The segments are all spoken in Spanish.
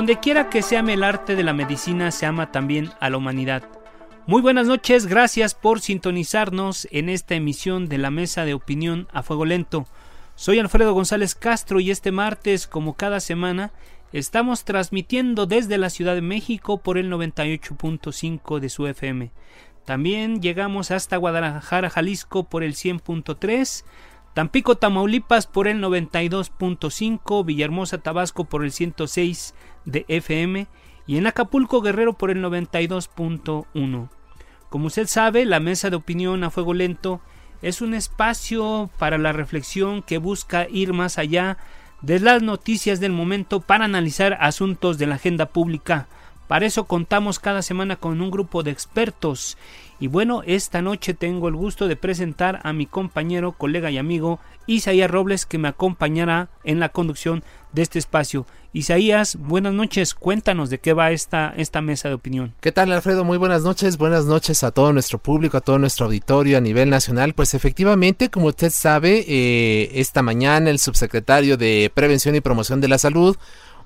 Donde quiera que se ame el arte de la medicina, se ama también a la humanidad. Muy buenas noches, gracias por sintonizarnos en esta emisión de la Mesa de Opinión a Fuego Lento. Soy Alfredo González Castro y este martes, como cada semana, estamos transmitiendo desde la Ciudad de México por el 98.5 de su FM. También llegamos hasta Guadalajara, Jalisco por el 100.3, Tampico, Tamaulipas por el 92.5, Villahermosa, Tabasco por el 106 de FM y en Acapulco, Guerrero por el 92.1. Como usted sabe, la mesa de opinión a fuego lento es un espacio para la reflexión que busca ir más allá de las noticias del momento para analizar asuntos de la agenda pública. Para eso contamos cada semana con un grupo de expertos y bueno, esta noche tengo el gusto de presentar a mi compañero, colega y amigo Isaías Robles que me acompañará en la conducción de este espacio. Isaías, buenas noches, cuéntanos de qué va esta, esta mesa de opinión. ¿Qué tal Alfredo? Muy buenas noches, buenas noches a todo nuestro público, a todo nuestro auditorio a nivel nacional. Pues efectivamente, como usted sabe, eh, esta mañana el subsecretario de Prevención y Promoción de la Salud,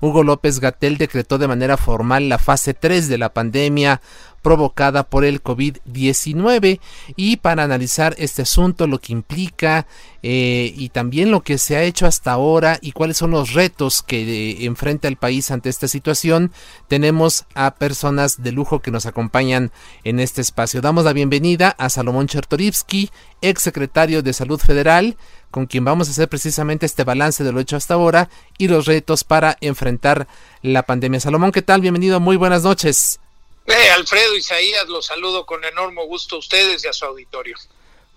Hugo López Gatel decretó de manera formal la fase 3 de la pandemia provocada por el COVID-19 y para analizar este asunto, lo que implica eh, y también lo que se ha hecho hasta ahora y cuáles son los retos que eh, enfrenta el país ante esta situación, tenemos a personas de lujo que nos acompañan en este espacio. Damos la bienvenida a Salomón Chertorivsky, ex secretario de Salud Federal, con quien vamos a hacer precisamente este balance de lo hecho hasta ahora y los retos para enfrentar la pandemia. Salomón, ¿qué tal? Bienvenido, muy buenas noches. Eh, Alfredo Isaías, los saludo con enorme gusto a ustedes y a su auditorio.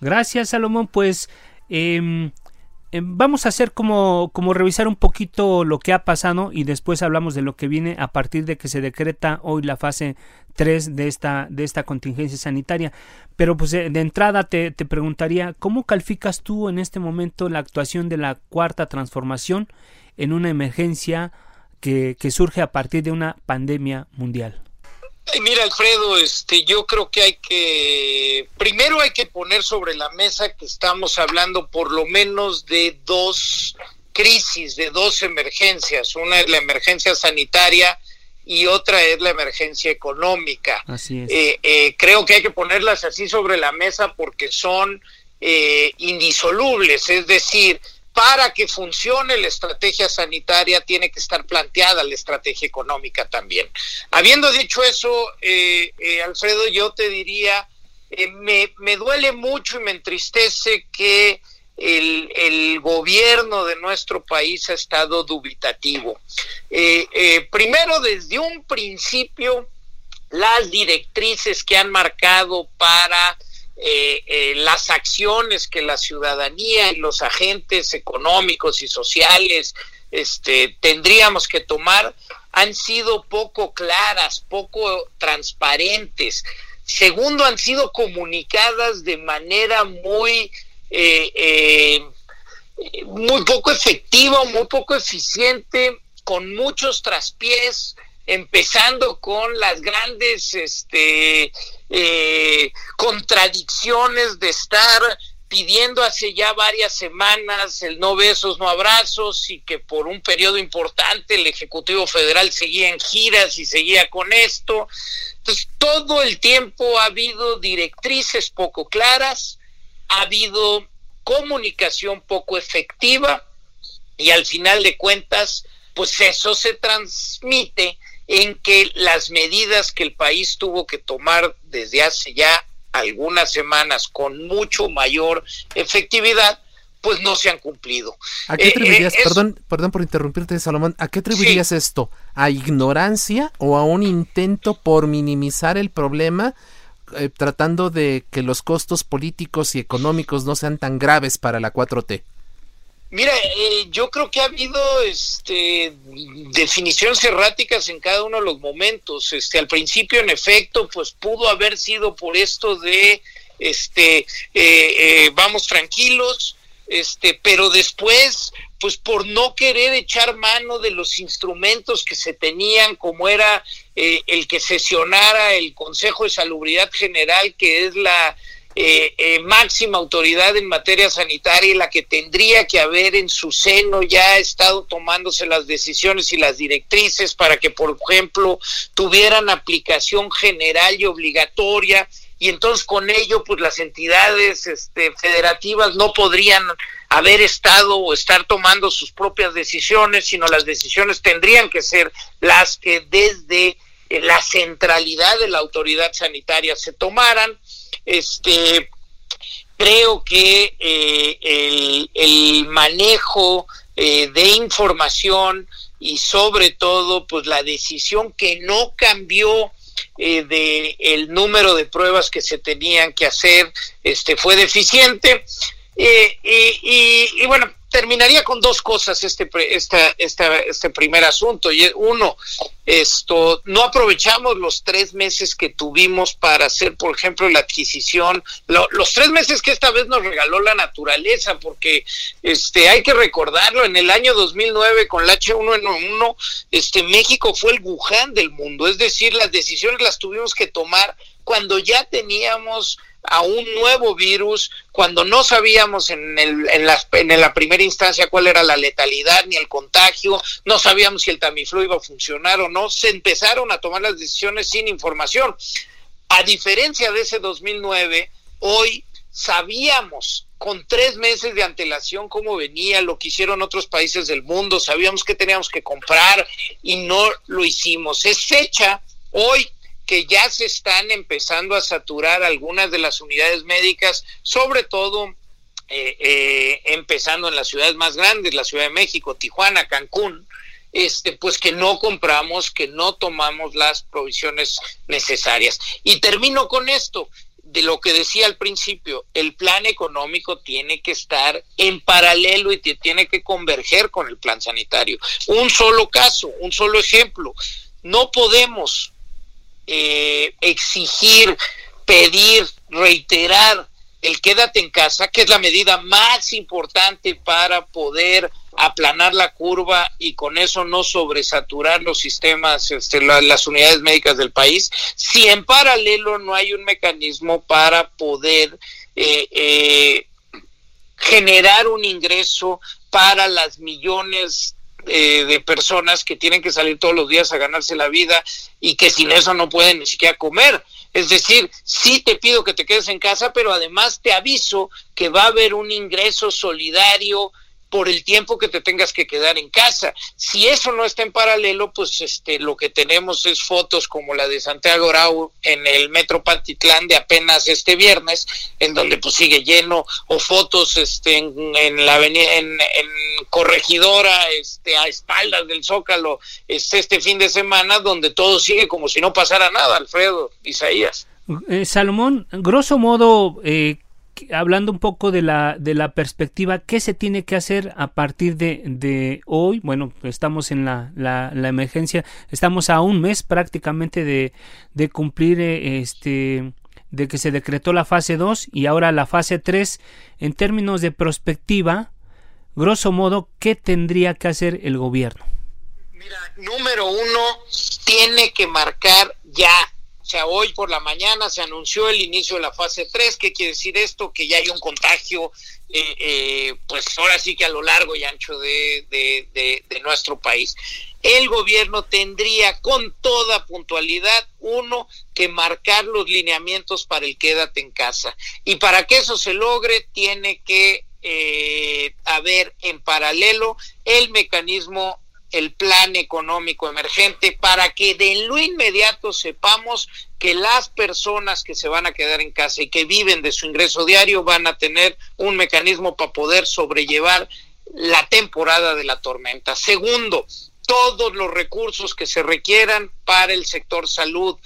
Gracias, Salomón. Pues em, em, vamos a hacer como, como revisar un poquito lo que ha pasado y después hablamos de lo que viene a partir de que se decreta hoy la fase 3 de esta, de esta contingencia sanitaria. Pero pues de, entrada te, te preguntaría, ¿cómo calificas tú en este momento la actuación de la cuarta transformación en una emergencia que, que surge a partir de una pandemia mundial? Mira, Alfredo, este, yo creo que hay que, primero hay que poner sobre la mesa que estamos hablando por lo menos de dos crisis, de dos emergencias. Una es la emergencia sanitaria y otra es la emergencia económica. Así es. Eh, eh, creo que hay que ponerlas así sobre la mesa porque son eh, indisolubles, es decir, para que funcione la estrategia sanitaria tiene que estar planteada la estrategia económica también. Habiendo dicho eso, eh, eh, Alfredo, yo te diría, me, me, duele mucho y me entristece que el, gobierno de nuestro país ha estado dubitativo. primero, desde un principio, las directrices que han marcado para eh, eh, las acciones que la ciudadanía y los agentes económicos y sociales este, tendríamos que tomar han sido poco claras, poco transparentes. Segundo, han sido comunicadas de manera muy, eh, muy poco efectiva, muy poco eficiente, con muchos traspiés, empezando con las grandes este, eh, contradicciones de estar pidiendo hace ya varias semanas el no besos, no abrazos y que por un periodo importante el Ejecutivo Federal seguía en giras y seguía con esto. Entonces, todo el tiempo ha habido directrices poco claras, ha habido comunicación poco efectiva y al final de cuentas pues eso se transmite en que las medidas que el país tuvo que tomar desde hace ya algunas semanas con mucho mayor efectividad, pues no se han cumplido. ¿A qué eh, atribuirías, eh, perdón, perdón por interrumpirte, Salomón, ¿a qué atribuirías esto? ¿A ignorancia o a un intento por minimizar el problema, eh, tratando de que los costos políticos y económicos no sean tan graves para la 4T? Mira, yo creo que ha habido este, definiciones erráticas en cada uno de los momentos. Este, al principio, en efecto, pues pudo haber sido por esto de, este, vamos tranquilos, este, pero después, pues por no querer echar mano de los instrumentos que se tenían, como era eh, el que sesionara el Consejo de Salubridad General, que es la eh, eh, máxima autoridad en materia sanitaria y la que tendría que haber en su seno ya estado tomándose las decisiones y las directrices para que, por ejemplo, tuvieran aplicación general y obligatoria y entonces con ello pues las entidades este, federativas no podrían haber estado o estar tomando sus propias decisiones, sino las decisiones tendrían que ser las que desde eh, la centralidad de la autoridad sanitaria se tomaran. Este, creo que eh, el, manejo eh, de información y sobre todo pues la decisión que no cambió eh, de el número de pruebas que se tenían que hacer este fue deficiente eh, y, y, bueno terminaría con dos cosas este esta, esta, este primer asunto. Y uno esto no aprovechamos los tres meses que tuvimos para hacer por ejemplo la adquisición los tres meses que esta vez nos regaló la naturaleza porque este hay que recordarlo en el año 2009 con la H1N1 este México fue el Wuhan del mundo. Es decir las decisiones las tuvimos que tomar cuando ya teníamos a un nuevo virus cuando no sabíamos en, el, en, la, en la primera instancia cuál era la letalidad ni el contagio, no sabíamos si el Tamiflu iba a funcionar o no, se empezaron a tomar las decisiones sin información. A diferencia de ese 2009, hoy sabíamos con tres meses de antelación cómo venía, lo que hicieron otros países del mundo, sabíamos que teníamos que comprar y no lo hicimos. Es fecha hoy que ya se están empezando a saturar algunas de las unidades médicas, sobre todo eh, eh, empezando en las ciudades más grandes, la Ciudad de México, Tijuana, Cancún, este, pues que no compramos, que no tomamos las provisiones necesarias. Y termino con esto, de lo que decía al principio, el plan económico tiene que estar en paralelo y tiene que converger con el plan sanitario. Un solo caso, un solo ejemplo. No podemos eh, exigir, pedir, reiterar el quédate en casa, que es la medida más importante para poder aplanar la curva y con eso no sobresaturar los sistemas, este, las unidades médicas del país, si en paralelo no hay un mecanismo para poder eh, eh, generar un ingreso para las millones eh, de personas que tienen que salir todos los días a ganarse la vida y que sin eso no pueden ni siquiera comer. Es decir, sí te pido que te quedes en casa, pero además te aviso que va a haber un ingreso solidario por el tiempo que te tengas que quedar en casa. Si eso no está en paralelo, pues este lo que tenemos es fotos como la de Santiago Grau en el Metro Pantitlán de apenas este viernes, en donde pues sigue lleno, o fotos este en, la avenida en, Corregidora, este a espaldas del Zócalo, este, este fin de semana, donde todo sigue como si no pasara nada, Alfredo, Isaías. Eh, Salomón, grosso modo, eh, hablando un poco de la, de la perspectiva, ¿qué se tiene que hacer a partir de, de hoy? Bueno, estamos en la, la, emergencia, estamos a un mes prácticamente de, de cumplir eh, este de que se decretó la fase 2 y ahora la fase 3 en términos de perspectiva, grosso modo, ¿qué tendría que hacer el gobierno? Mira, número uno, tiene que marcar ya o sea, hoy por la mañana se anunció el inicio de la fase 3. ¿Qué quiere decir esto? Que ya hay un contagio, eh, eh, pues ahora sí que a lo largo y ancho de, de, nuestro país. El gobierno tendría con toda puntualidad, uno, que marcar los lineamientos para el quédate en casa. Y para que eso se logre, tiene que eh, haber en paralelo el mecanismo el plan económico emergente para que de lo inmediato sepamos que las personas que se van a quedar en casa y que viven de su ingreso diario van a tener un mecanismo para poder sobrellevar la temporada de la tormenta. Segundo, todos los recursos que se requieran para el sector salud.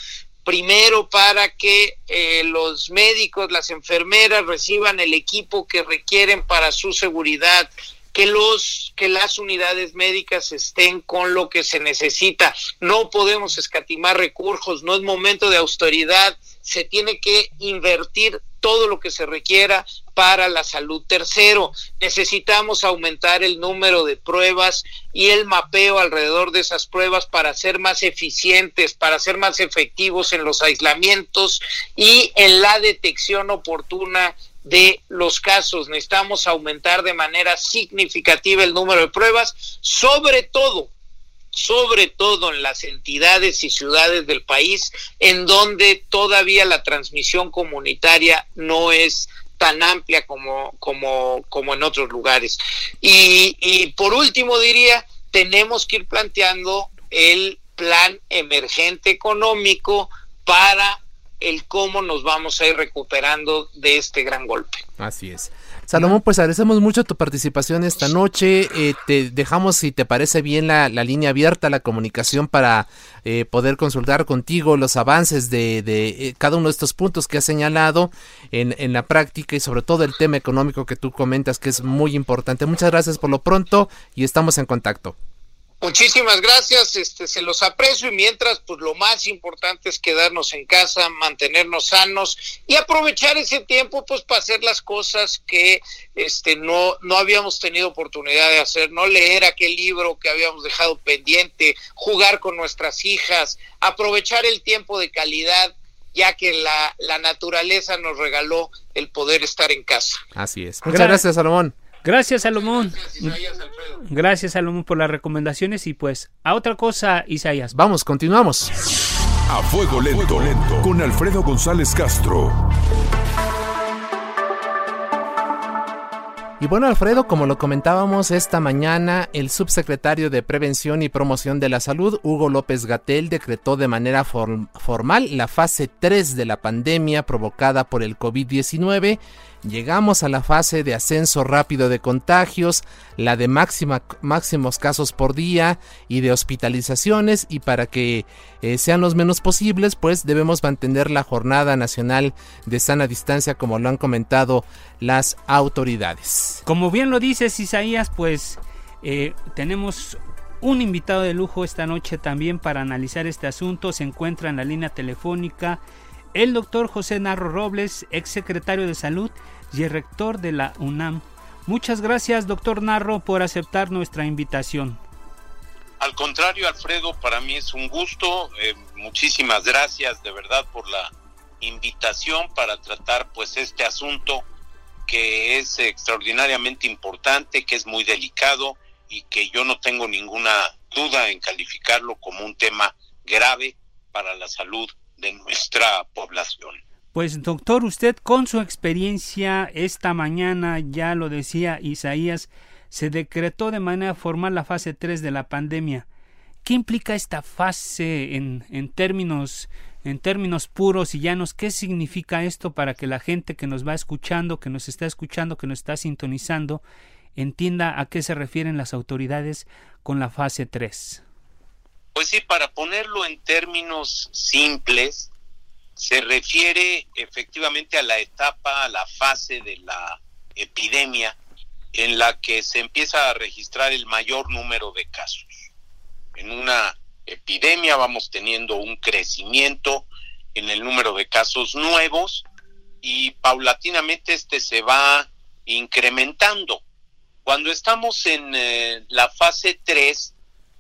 Primero, para que eh, los médicos, las enfermeras reciban el equipo que requieren para su seguridad, que los que las unidades médicas estén con lo que se necesita. No podemos escatimar recursos, no es momento de austeridad, se tiene que invertir todo lo que se requiera para la salud. Tercero, necesitamos aumentar el número de pruebas y el mapeo alrededor de esas pruebas para ser más eficientes, para ser más efectivos en los aislamientos y en la detección oportuna de los casos. Necesitamos aumentar de manera significativa el número de pruebas, sobre todo, sobre todo en las entidades y ciudades del país en donde todavía la transmisión comunitaria no es tan amplia como, como, como en otros lugares. Y, y por último diría, tenemos que ir planteando el plan emergente económico para el cómo nos vamos a ir recuperando de este gran golpe. Así es. Salomón, pues agradecemos mucho tu participación esta noche. Eh, te dejamos, si te parece bien, la, línea abierta, la comunicación para eh, poder consultar contigo los avances de, de eh, cada uno de estos puntos que has señalado en, en la práctica y sobre todo el tema económico que tú comentas que es muy importante. Muchas gracias por lo pronto y estamos en contacto. Muchísimas gracias, este, se los aprecio y mientras, pues lo más importante es quedarnos en casa, mantenernos sanos y aprovechar ese tiempo, pues para hacer las cosas que, este, no, no habíamos tenido oportunidad de hacer, no leer aquel libro que habíamos dejado pendiente, jugar con nuestras hijas, aprovechar el tiempo de calidad, ya que la, la naturaleza nos regaló el poder estar en casa. Así es. Muchas gracias, Salomón. Gracias, Salomón. Gracias, Salomón, por las recomendaciones y pues a otra cosa, Isaías. Vamos, continuamos. A fuego lento, lento. con Alfredo González Castro. Y bueno, Alfredo, como lo comentábamos esta mañana, el subsecretario de Prevención y Promoción de la Salud, Hugo López Gatel, decretó de manera formal la fase 3 de la pandemia provocada por el COVID-19 Llegamos a la fase de ascenso rápido de contagios, la de máxima, máximos casos por día y de hospitalizaciones y para que eh, sean los menos posibles pues debemos mantener la jornada nacional de sana distancia como lo han comentado las autoridades. Como bien lo dices Isaías pues eh, tenemos un invitado de lujo esta noche también para analizar este asunto. Se encuentra en la línea telefónica el doctor José Narro Robles, ex secretario de Salud y rector de la UNAM. Muchas gracias, doctor Narro, por aceptar nuestra invitación. Al contrario, Alfredo, para mí es un gusto. Eh, muchísimas gracias de verdad por la invitación para tratar pues este asunto que es extraordinariamente importante, que es muy delicado y que yo no tengo ninguna duda en calificarlo como un tema grave para la salud de nuestra población. Pues doctor, usted con su experiencia esta mañana, ya lo decía Isaías, se decretó de manera formal la fase 3 de la pandemia. ¿Qué implica esta fase en, en, términos en términos puros y llanos? ¿Qué significa esto para que la gente que nos va escuchando, que nos está escuchando, que nos está sintonizando, entienda a qué se refieren las autoridades con la fase 3? Pues sí, para ponerlo en términos simples, se refiere efectivamente a la etapa, a la fase de la epidemia en la que se empieza a registrar el mayor número de casos. En una epidemia vamos teniendo un crecimiento en el número de casos nuevos y paulatinamente este se va incrementando. Cuando estamos en eh, la fase 3,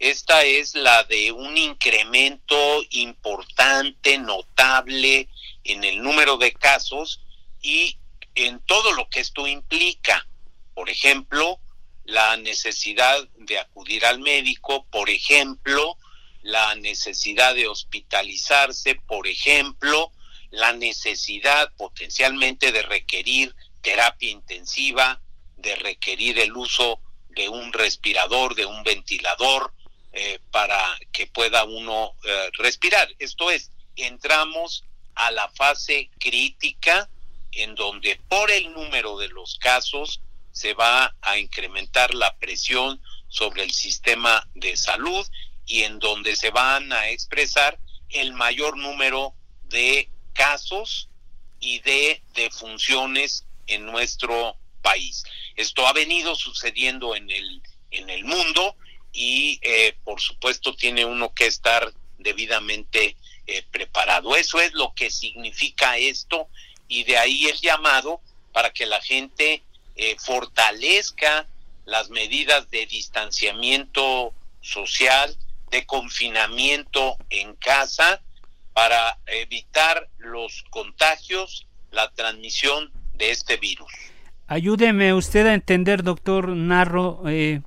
esta es la de un incremento importante, notable en el número de casos y en todo lo que esto implica. Por ejemplo, la necesidad de acudir al médico, por ejemplo, la necesidad de hospitalizarse, por ejemplo, la necesidad potencialmente de requerir terapia intensiva, de requerir el uso de un respirador, de un ventilador, eh, para que pueda uno eh, respirar. Esto es, entramos a la fase crítica en donde por el número de los casos se va a incrementar la presión sobre el sistema de salud y en donde se van a expresar el mayor número de casos y de defunciones en nuestro país. Esto ha venido sucediendo en el, en el mundo y eh, por supuesto tiene uno que estar debidamente eh, preparado. Eso es lo que significa esto y de ahí el llamado para que la gente eh, fortalezca las medidas de distanciamiento social, de confinamiento en casa, para evitar los contagios, la transmisión de este virus. Ayúdeme usted a entender, doctor Narro. Eh,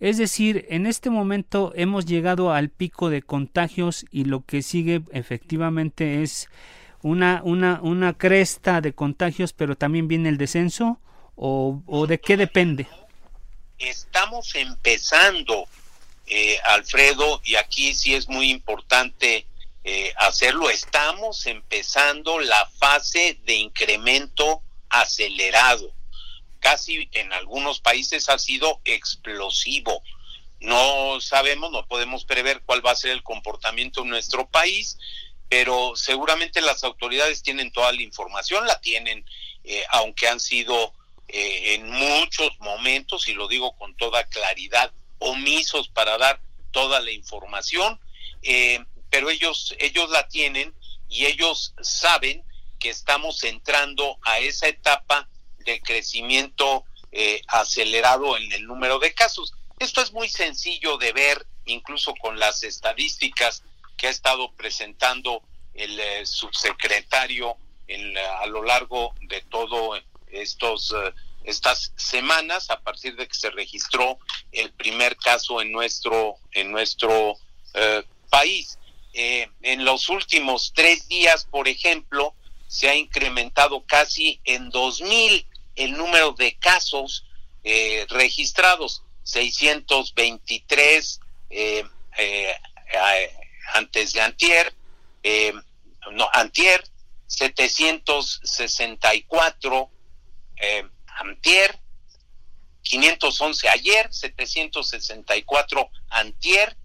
es decir, en este momento hemos llegado al pico de contagios y lo que sigue efectivamente es una, una, una cresta de contagios, pero también viene el descenso o, o de qué depende? Estamos empezando, eh, Alfredo, y aquí sí es muy importante eh, hacerlo, estamos empezando la fase de incremento acelerado. Casi en algunos países ha sido explosivo. No sabemos, no podemos prever cuál va a ser el comportamiento en nuestro país, pero seguramente las autoridades tienen toda la información, la tienen, eh, aunque han sido eh, en muchos momentos, y lo digo con toda claridad, omisos para dar toda la información, eh, pero ellos, ellos la tienen y ellos saben que estamos entrando a esa etapa de crecimiento eh, acelerado en el número de casos. Esto es muy sencillo de ver, incluso con las estadísticas que ha estado presentando el subsecretario en, a lo largo de todo estos eh, estas semanas a partir de que se registró el primer caso en nuestro en nuestro eh, país eh, en los últimos tres días por ejemplo se ha incrementado casi en 2000 el número de casos registrados 623 antes de antier no antier 764 eh, antier, 511 ayer, 764 antier,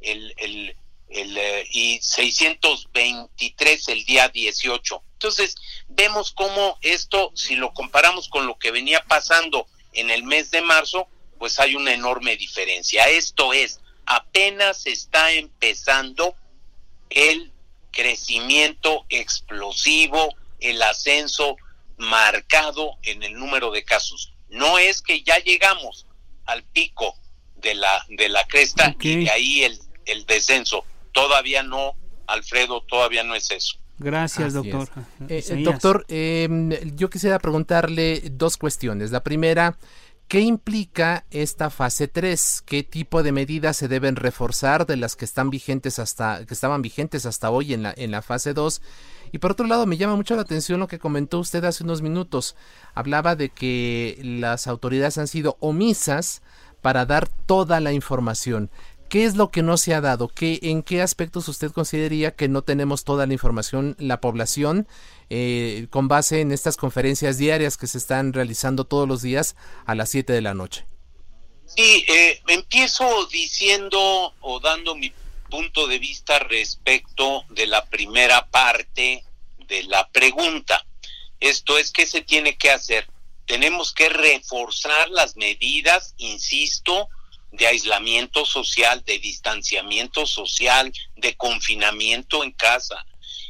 el, el, el, eh, y 623 el día 18. Entonces, vemos cómo esto, si lo comparamos con lo que venía pasando en el mes de marzo, pues hay una enorme diferencia. Esto es, apenas está empezando el crecimiento explosivo, el ascenso marcado en el número de casos. No es que ya llegamos al pico de la, de la cresta y de ahí el, el descenso. Todavía no, Alfredo, todavía no es eso. Gracias, doctor. Eh, doctor, em, yo quisiera preguntarle dos cuestiones. La primera, ¿Qué implica esta fase 3? ¿Qué tipo de medidas se deben reforzar de las que están vigentes hasta que estaban vigentes hasta hoy en la en la fase 2? Y por otro lado, me llama mucho la atención lo que comentó usted hace unos minutos. Hablaba de que las autoridades han sido omisas para dar toda la información. ¿Qué es lo que no se ha dado? ¿Qué, ¿En qué aspectos usted consideraría que no tenemos toda la información la población eh, con base en estas conferencias diarias que se están realizando todos los días a las 7 de la noche? Sí, eh, empiezo diciendo o dando mi punto de vista respecto de la primera parte de la pregunta. Esto es, ¿qué se tiene que hacer? Tenemos que reforzar las medidas, insisto, de aislamiento social, de distanciamiento social, de confinamiento en casa.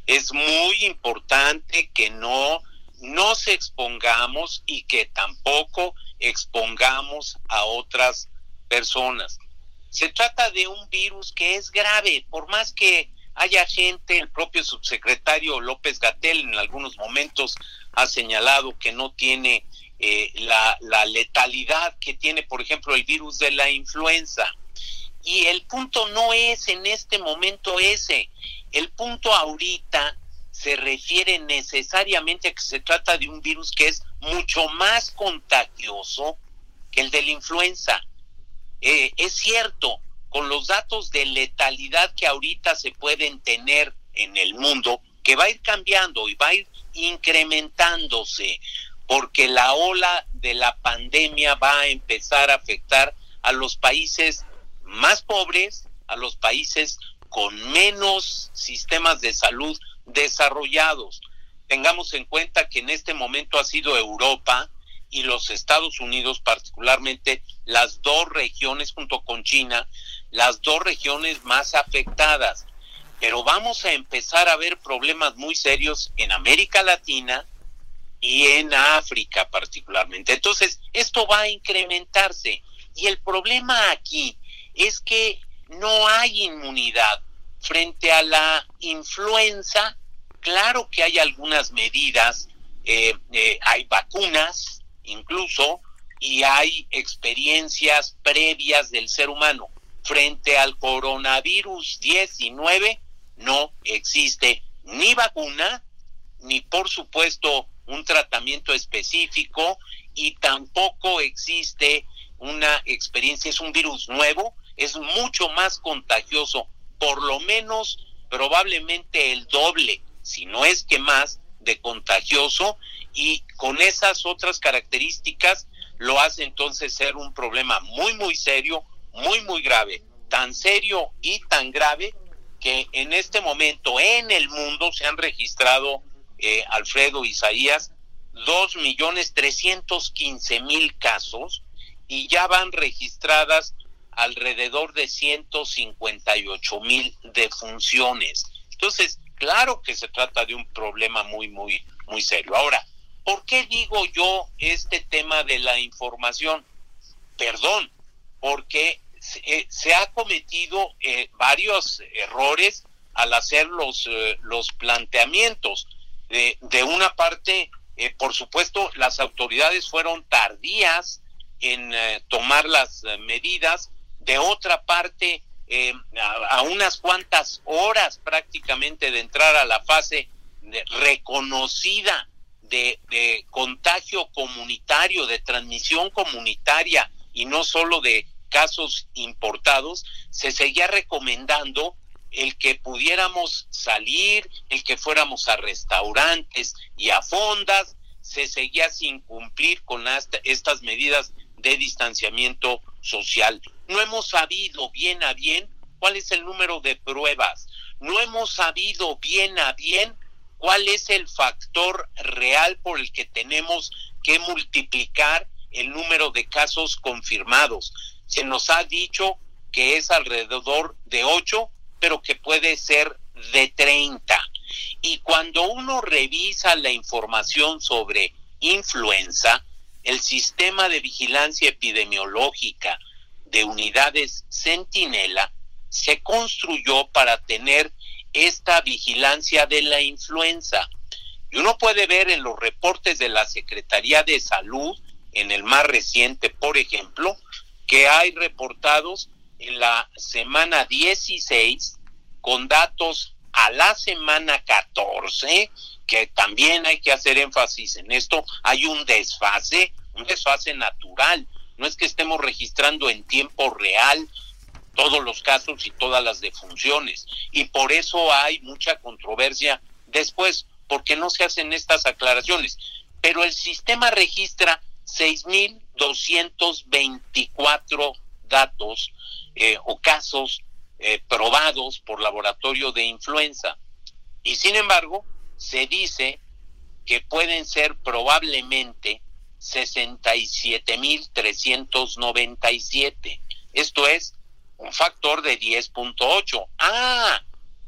Es muy importante que no nos expongamos y que tampoco expongamos a otras personas. Se trata de un virus que es grave, por más que haya gente, el propio subsecretario López Gatel en algunos momentos ha señalado que no tiene eh, la, letalidad que tiene, por ejemplo, el virus de la influenza. Y el punto no es en este momento ese. El punto ahorita se refiere necesariamente a que se trata de un virus que es mucho más contagioso que el de la influenza. Eh, es cierto, con los datos de letalidad que ahorita se pueden tener en el mundo, que va a ir cambiando y va a ir incrementándose, porque la ola de la pandemia va a empezar a afectar a los países más pobres, a los países con menos sistemas de salud desarrollados. Tengamos en cuenta que en este momento ha sido Europa y los Estados Unidos, particularmente las dos regiones junto con China, las dos regiones más afectadas. Pero vamos a empezar a ver problemas muy serios en América Latina y en África particularmente. Entonces, esto va a incrementarse. Y el problema aquí es que no hay inmunidad frente a la influenza. Claro que hay algunas medidas, eh, eh, hay vacunas incluso, y hay experiencias previas del ser humano. Frente al coronavirus 19 no existe ni vacuna, ni por supuesto un tratamiento específico, y tampoco existe una experiencia, es un virus nuevo, es mucho más contagioso, por lo menos probablemente el doble, si no es que más, de contagioso y con esas otras características lo hace entonces ser un problema muy, muy serio, muy, muy grave, tan serio y tan grave que en este momento en el mundo se han registrado, eh, Alfredo Isaías, dos millones trescientos quince mil casos y ya van registradas alrededor de 158 mil defunciones. Entonces, claro que se trata de un problema muy, muy, muy serio. Ahora, ¿por qué digo yo este tema de la información? Perdón, porque se, eh, ha cometido eh, varios errores al hacer los, los planteamientos. De, de una parte, por supuesto, las autoridades fueron tardías en eh, tomar las eh, medidas. De otra parte, eh, a, unas cuantas horas prácticamente de entrar a la fase reconocida de, de, contagio comunitario, de transmisión comunitaria y no solo de casos importados, se seguía recomendando el que pudiéramos salir, el que fuéramos a restaurantes y a fondas, se seguía sin cumplir con estas medidas de distanciamiento social. No hemos sabido bien a bien cuál es el número de pruebas. No hemos sabido bien a bien cuál es el factor real por el que tenemos que multiplicar el número de casos confirmados. Se nos ha dicho que es alrededor de 8, pero que puede ser de 30. Y cuando uno revisa la información sobre influenza, el sistema de vigilancia epidemiológica de unidades Centinela se construyó para tener esta vigilancia de la influenza. Y uno puede ver en los reportes de la Secretaría de Salud, en el más reciente, por ejemplo, que hay reportados en la semana 16 con datos a la semana 14 que también hay que hacer énfasis en esto, hay un desfase, un desfase natural. No es que estemos registrando en tiempo real todos los casos y todas las defunciones. Y por eso hay mucha controversia después, porque no se hacen estas aclaraciones. Pero el sistema registra 6.224 datos eh, o casos eh, probados por laboratorio de influenza. Y sin embargo, se dice que pueden ser probablemente 67.397. Esto es un factor de 10.8. Ah,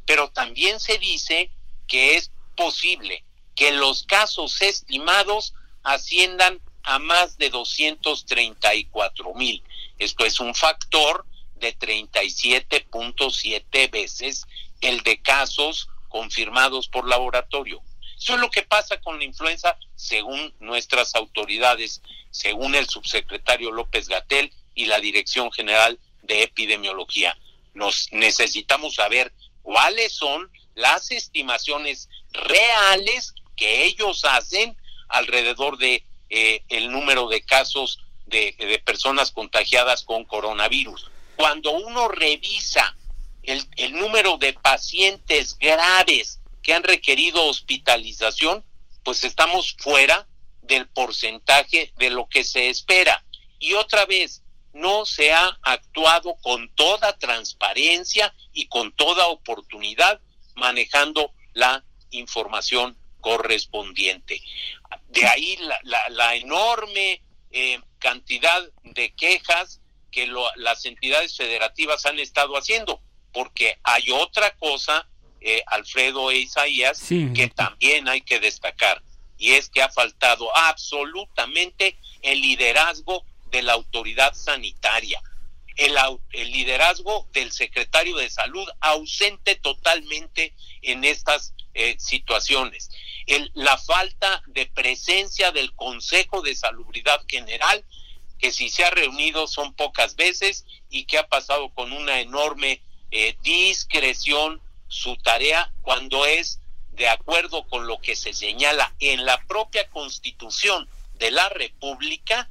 pero también se dice que es posible que los casos estimados asciendan a más de 234 mil. Esto es un factor de 37.7 veces el de casos confirmados por laboratorio. Eso es lo que pasa con la influenza según nuestras autoridades, según el subsecretario López Gatel y la Dirección General de Epidemiología. Nos necesitamos saber cuáles son las estimaciones reales que ellos hacen alrededor de eh, el número de casos de, personas contagiadas con coronavirus. cuando uno revisa el, el número de pacientes graves que han requerido hospitalización, pues estamos fuera del porcentaje de lo que se espera. Y otra vez, no se ha actuado con toda transparencia y con toda oportunidad manejando la información correspondiente. De ahí la, enorme eh, cantidad de quejas que las entidades federativas han estado haciendo, porque hay otra cosa, eh, Alfredo e Isaías, que también hay que destacar, y es que ha faltado absolutamente el liderazgo de la autoridad sanitaria, el, el liderazgo del secretario de salud ausente totalmente en estas eh, situaciones, el, la falta de presencia del Consejo de Salubridad General que si se ha reunido son pocas veces y que ha pasado con una enorme eh, discreción su tarea cuando es de acuerdo con lo que se señala en la propia constitución de la República,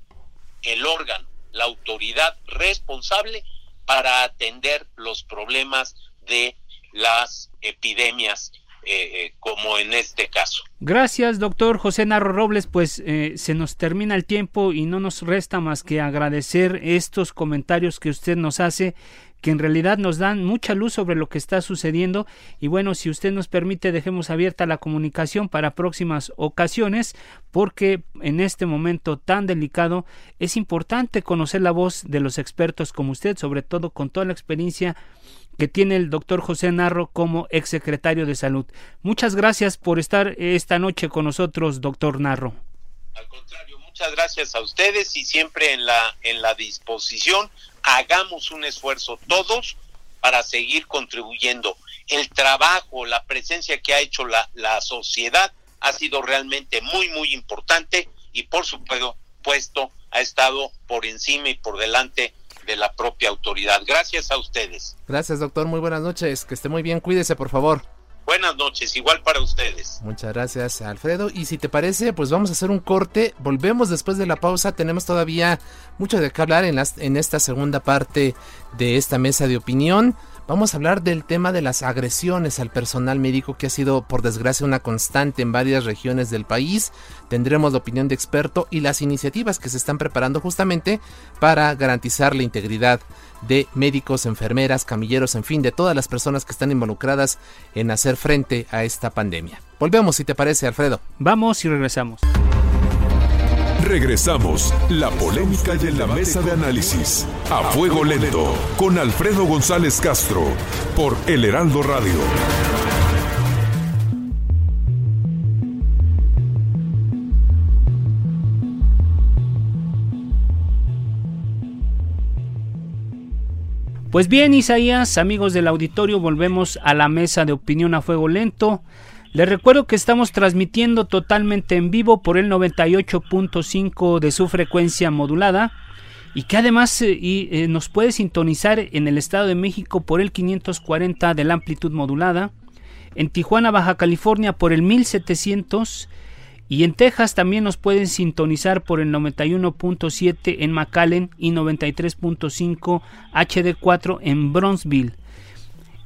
el órgano, la autoridad responsable para atender los problemas de las epidemias eh, eh, como en este caso. Gracias, doctor José Narro Robles. Pues eh, se nos termina el tiempo y no nos resta más que agradecer estos comentarios que usted nos hace que en realidad nos dan mucha luz sobre lo que está sucediendo y bueno, si usted nos permite dejemos abierta la comunicación para próximas ocasiones porque en este momento tan delicado es importante conocer la voz de los expertos como usted, sobre todo con toda la experiencia que tiene el doctor José Narro como exsecretario de Salud. Muchas gracias por estar esta noche con nosotros, doctor Narro. Al contrario, muchas gracias a ustedes y siempre en la, en la disposición. Hagamos un esfuerzo todos para seguir contribuyendo. El trabajo, la presencia que ha hecho la, la sociedad ha sido realmente muy, muy importante y por supuesto ha estado por encima y por delante de la propia autoridad. Gracias a ustedes. Gracias, doctor. Muy buenas noches. Que esté muy bien. Cuídese, por favor. Buenas noches, igual para ustedes. Muchas gracias, Alfredo. Y si te parece, pues vamos a hacer un corte. Volvemos después de la pausa. Tenemos todavía mucho de qué hablar en, las, en esta segunda parte de esta mesa de opinión. Vamos a hablar del tema de las agresiones al personal médico que ha sido por desgracia una constante en varias regiones del país. Tendremos la opinión de experto y las iniciativas que se están preparando justamente para garantizar la integridad de médicos, enfermeras, camilleros, en fin, de todas las personas que están involucradas en hacer frente a esta pandemia. Volvemos si te parece, Alfredo. Vamos y regresamos. Regresamos, la polémica y en la mesa de análisis. A fuego lento, con Alfredo González Castro, por El Heraldo Radio. Pues bien, Isaías, amigos del auditorio, volvemos a la mesa de opinión a fuego lento. Les recuerdo que estamos transmitiendo totalmente en vivo por el 98.5 de su frecuencia modulada y que además eh, eh, nos puede sintonizar en el Estado de México por el 540 de la amplitud modulada, en Tijuana, Baja California por el 1700 y en Texas también nos pueden sintonizar por el 91.7 en McAllen y 93.5 HD4 en Bronzeville.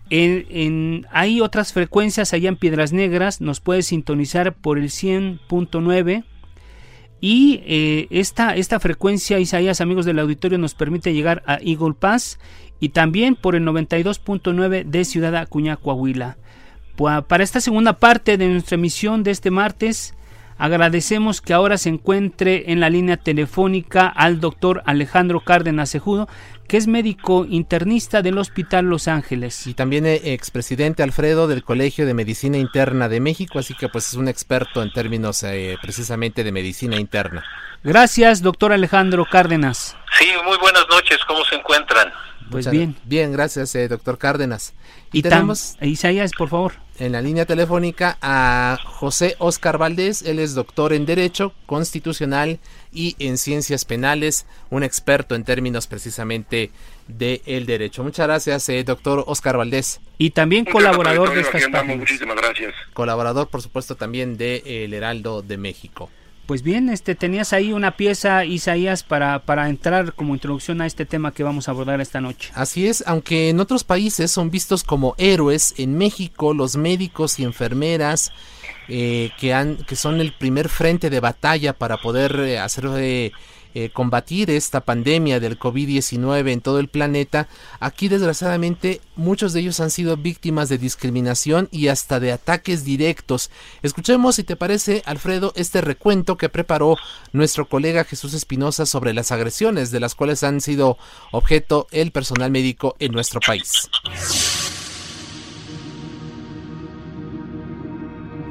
En, hay otras frecuencias allá en Piedras Negras, nos puede sintonizar por el 100.9 y eh, esta, esta frecuencia, Isaías, amigos del auditorio, nos permite llegar a Eagle Pass y también por el 92.9 de Ciudad Acuña, Coahuila. Para esta segunda parte de nuestra emisión de este martes, agradecemos que ahora se encuentre en la línea telefónica al doctor Alejandro Cárdenas Cejudo, que es médico internista del Hospital Los Ángeles. Y también expresidente Alfredo del Colegio de Medicina Interna de México, así que pues es un experto en términos eh, precisamente de medicina interna. Gracias, doctor Alejandro Cárdenas. Sí, muy buenas noches, ¿cómo se encuentran? Pues bien. Bien, gracias, eh, doctor Cárdenas. Y, tenemos Isaías, por favor. En la línea telefónica a José Oscar Valdés, él es doctor en Derecho Constitucional y en Ciencias Penales, un experto en términos precisamente del derecho. Muchas gracias, eh, doctor Oscar Valdés. Y también colaborador de estas Muchísimas gracias. Colaborador, por supuesto, también de El Heraldo de México. Pues bien, este tenías ahí una pieza, Isaías, para, para entrar como introducción a este tema que vamos a abordar esta noche. Así es, aunque en otros países son vistos como héroes, en México los médicos y enfermeras eh, que, han, que son el primer frente de batalla para poder eh, hacer eh, eh, combatir esta pandemia del COVID-19 en todo el planeta, aquí desgraciadamente muchos de ellos han sido víctimas de discriminación y hasta de ataques directos. Escuchemos, si te parece, Alfredo, este recuento que preparó nuestro colega Jesús Espinosa sobre las agresiones de las cuales han sido objeto el personal médico en nuestro país.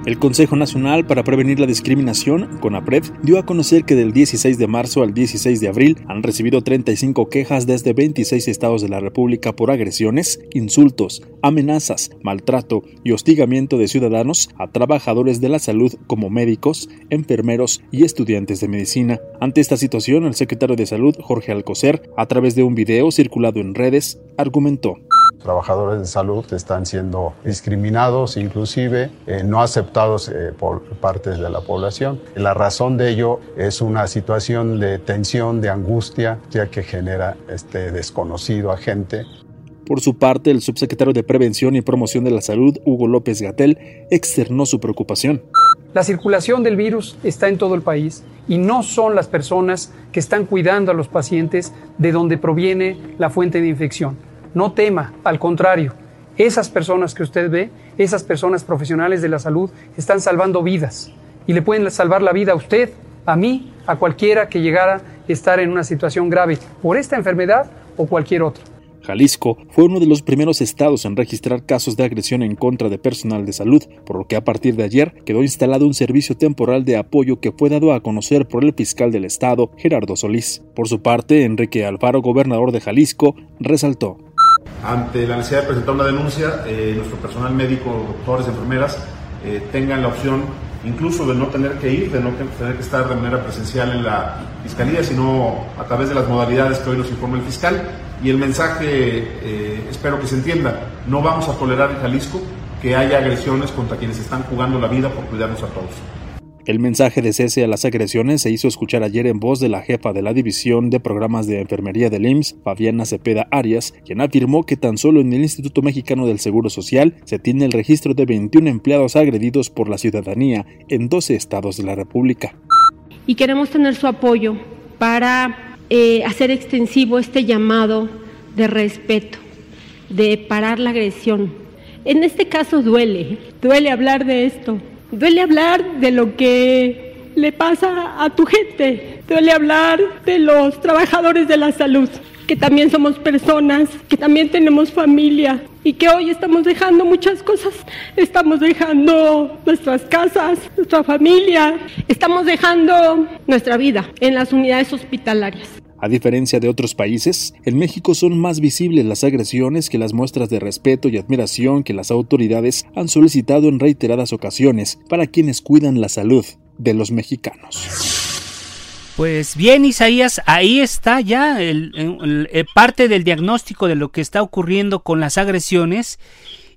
El Consejo Nacional para Prevenir la Discriminación, CONAPRED, dio a conocer que del 16 de marzo al 16 de abril han recibido 35 quejas desde 26 estados de la República por agresiones, insultos, amenazas, maltrato y hostigamiento de ciudadanos a trabajadores de la salud como médicos, enfermeros y estudiantes de medicina. Ante esta situación, el secretario de Salud, Jorge Alcocer, a través de un video circulado en redes, argumentó trabajadores de salud están siendo discriminados, inclusive eh, no aceptados eh, por partes de la población. La razón de ello es una situación de tensión, de angustia, ya que genera este desconocido agente. Por su parte, el subsecretario de Prevención y Promoción de la Salud, Hugo López Gatel, externó su preocupación. La circulación del virus está en todo el país y no son las personas que están cuidando a los pacientes de donde proviene la fuente de infección. No tema, al contrario, esas personas que usted ve, esas personas profesionales de la salud, están salvando vidas y le pueden salvar la vida a usted, a mí, a cualquiera que llegara a estar en una situación grave por esta enfermedad o cualquier otra. Jalisco fue uno de los primeros estados en registrar casos de agresión en contra de personal de salud, por lo que a partir de ayer quedó instalado un servicio temporal de apoyo que fue dado a conocer por el fiscal del estado, Gerardo Solís. Por su parte, Enrique Alfaro, gobernador de Jalisco, resaltó ante la necesidad de presentar una denuncia, eh, nuestro personal médico, doctores, enfermeras, eh, tengan la opción incluso de no tener que ir, de no tener que estar de manera presencial en la fiscalía, sino a través de las modalidades que hoy nos informa el fiscal. Y el mensaje, eh, espero que se entienda, no vamos a tolerar en Jalisco que haya agresiones contra quienes están jugando la vida por cuidarnos a todos. El mensaje de cese a las agresiones se hizo escuchar ayer en voz de la jefa de la División de Programas de Enfermería del IMSS, Fabiana Cepeda Arias, quien afirmó que tan solo en el Instituto Mexicano del Seguro Social se tiene el registro de 21 empleados agredidos por la ciudadanía en 12 estados de la República. Y queremos tener su apoyo para eh, hacer extensivo este llamado de respeto, de parar la agresión. En este caso duele, duele hablar de esto, Duele hablar de lo que le pasa a tu gente. Duele hablar de los trabajadores de la salud, que también somos personas, que también tenemos familia y que hoy estamos dejando muchas cosas. Estamos dejando nuestras casas, nuestra familia, estamos dejando nuestra vida en las unidades hospitalarias. A diferencia de otros países, en México son más visibles las agresiones que las muestras de respeto y admiración que las autoridades han solicitado en reiteradas ocasiones para quienes cuidan la salud de los mexicanos. Pues bien, Isaías, ahí está ya el, parte del diagnóstico de lo que está ocurriendo con las agresiones.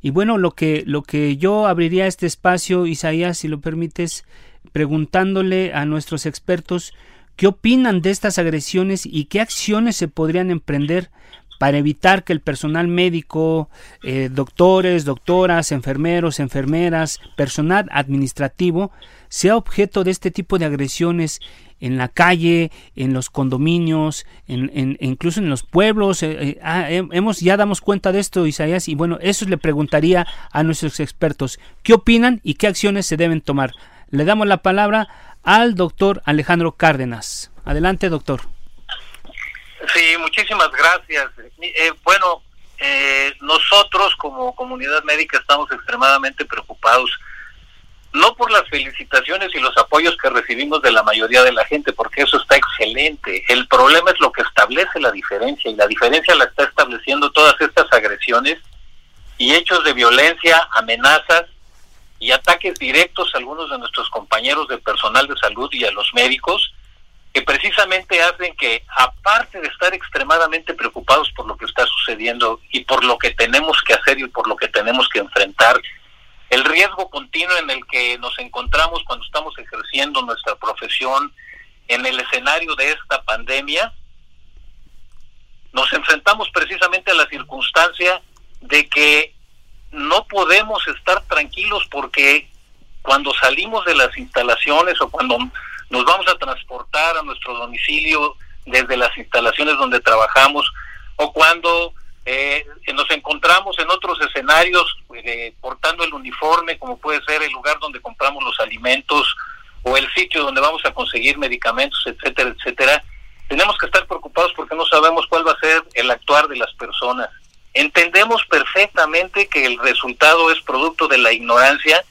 Y bueno, lo que, lo que yo abriría este espacio, Isaías, si lo permites, preguntándole a nuestros expertos ¿Qué opinan de estas agresiones y qué acciones se podrían emprender para evitar que el personal médico, eh, doctores, doctoras, enfermeros, enfermeras, personal administrativo, sea objeto de este tipo de agresiones en la calle, en los condominios, en, incluso en los pueblos. Eh, eh, ah, hemos ya damos cuenta de esto, Isaías, y bueno, eso le preguntaría a nuestros expertos. ¿Qué opinan y qué acciones se deben tomar? Le damos la palabra al doctor Alejandro Cárdenas. Adelante, doctor. Sí, muchísimas gracias. Eh, bueno, eh, nosotros como comunidad médica estamos extremadamente preocupados, no por las felicitaciones y los apoyos que recibimos de la mayoría de la gente, porque eso está excelente. El problema es lo que establece la diferencia, y la diferencia la está estableciendo todas estas agresiones y hechos de violencia, amenazas y ataques directos a algunos de nuestros compañeros de personal de salud y a los médicos, que precisamente hacen que, aparte de estar extremadamente preocupados por lo que está sucediendo y por lo que tenemos que hacer y por lo que tenemos que enfrentar, el riesgo continuo en el que nos encontramos cuando estamos ejerciendo nuestra profesión en el escenario de esta pandemia, nos enfrentamos precisamente a la circunstancia de que no podemos estar tranquilos porque cuando salimos de las instalaciones o cuando nos vamos a transportar a nuestro domicilio desde las instalaciones donde trabajamos o cuando eh, nos encontramos en otros escenarios eh, portando el uniforme, como puede ser el lugar donde compramos los alimentos o el sitio donde vamos a conseguir medicamentos, etcétera, etcétera, tenemos que estar preocupados porque no sabemos cuál va a ser el actuar de las personas. Entendemos perfectamente que el resultado es producto de la ignorancia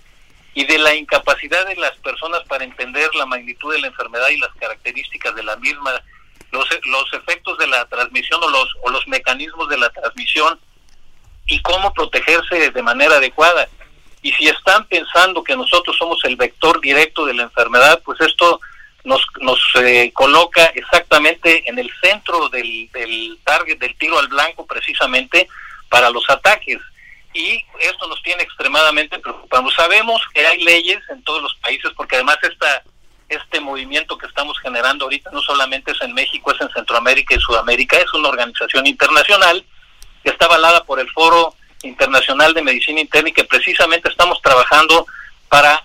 y de la incapacidad de las personas para entender la magnitud de la enfermedad y las características de la misma, los, los efectos de la transmisión o los, o los mecanismos de la transmisión y cómo protegerse de manera adecuada. Y si están pensando que nosotros somos el vector directo de la enfermedad, pues esto nos, nos eh, coloca exactamente en el centro del, del target, del tiro al blanco precisamente para los ataques y esto nos tiene extremadamente preocupados. Sabemos que hay leyes en todos los países porque además esta este movimiento que estamos generando ahorita no solamente es en México, es en Centroamérica y Sudamérica, es una organización internacional que está avalada por el Foro Internacional de Medicina Interna y que precisamente estamos trabajando para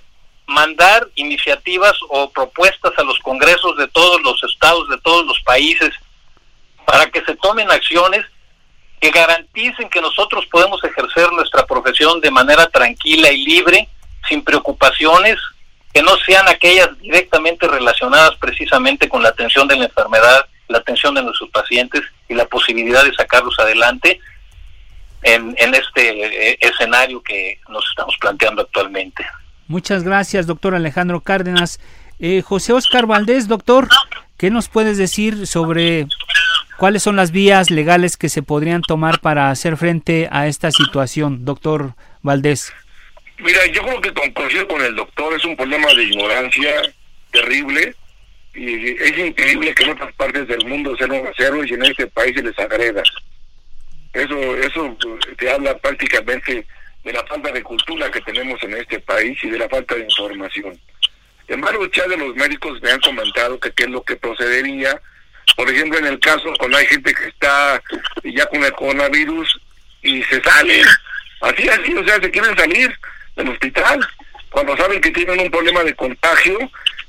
mandar iniciativas o propuestas a los congresos de todos los estados, de todos los países, para que se tomen acciones que garanticen que nosotros podemos ejercer nuestra profesión de manera tranquila y libre, sin preocupaciones, que no sean aquellas directamente relacionadas precisamente con la atención de la enfermedad, la atención de nuestros pacientes y la posibilidad de sacarlos adelante en, en este eh, escenario que nos estamos planteando actualmente. Muchas gracias, doctor Alejandro Cárdenas. Eh, José Oscar Valdés, doctor, ¿qué nos puedes decir sobre ¿Cuáles son las vías legales que se podrían tomar para hacer frente a esta situación, doctor Valdés? Mira, yo creo que coincido con el doctor, es un problema de ignorancia terrible y es increíble que en otras partes del mundo sean un acero y en este país se les agreda. Eso, eso te habla prácticamente de la falta de cultura que tenemos en este país y de la falta de información. En varios chats de los médicos me han comentado que qué es lo que procedería por ejemplo, en el caso cuando hay gente que está ya con el coronavirus y se sale, así, así, o sea, se quieren salir del hospital cuando saben que tienen un problema de contagio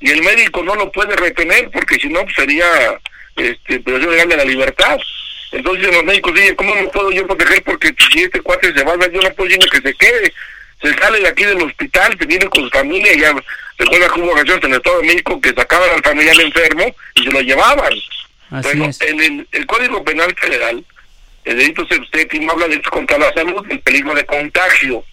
y el médico no lo puede retener porque si no pues, sería este privación legal de la libertad. Entonces los médicos dicen, ¿cómo me puedo yo proteger? Porque si este cuate se va, yo no puedo decirle que se quede. Se sale de aquí del hospital, se viene con su familia, y ya recuerda que hubo ocasiones en el Estado de México que sacaban al familiar enfermo y se lo llevaban bueno, en el, Código Penal Federal, el delito séptimo habla de contra la salud, el peligro de contagio.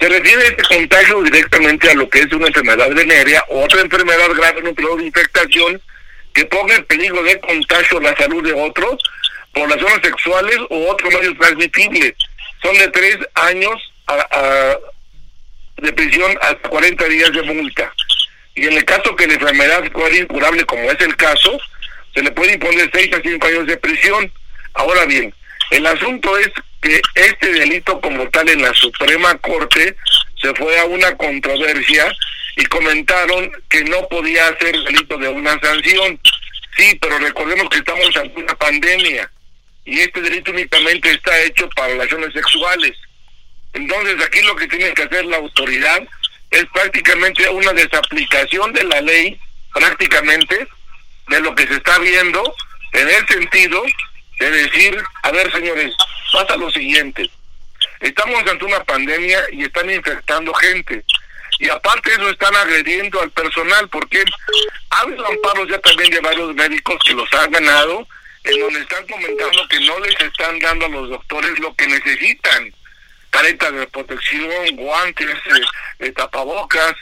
Se refiere este contagio directamente a lo que es una enfermedad venérea o otra enfermedad grave un periodo de infectación que ponga en peligro de contagio la salud de otros por zonas sexuales o otro medio transmitible. Son de tres años de prisión hasta 40 días de multa. Y en el caso que la enfermedad fuera incurable, como es el caso, se le puede imponer seis a cinco años de prisión. Ahora bien, el asunto es que este delito como tal en la Suprema Corte se fue a una controversia y comentaron que no podía ser delito de una sanción. Sí, pero recordemos que estamos ante una pandemia y este delito únicamente está hecho para relaciones sexuales. Entonces aquí lo que tiene que hacer la autoridad es prácticamente una desaplicación de la ley, prácticamente, de lo que se está viendo en el sentido de decir, a ver señores, pasa lo siguiente, estamos ante una pandemia y están infectando gente. Y aparte eso están agrediendo al personal porque ha habido amparos ya también de varios médicos que los han ganado, en donde están comentando que no les están dando a los doctores lo que necesitan. Caretas de protección, guantes, eh, tapabocas.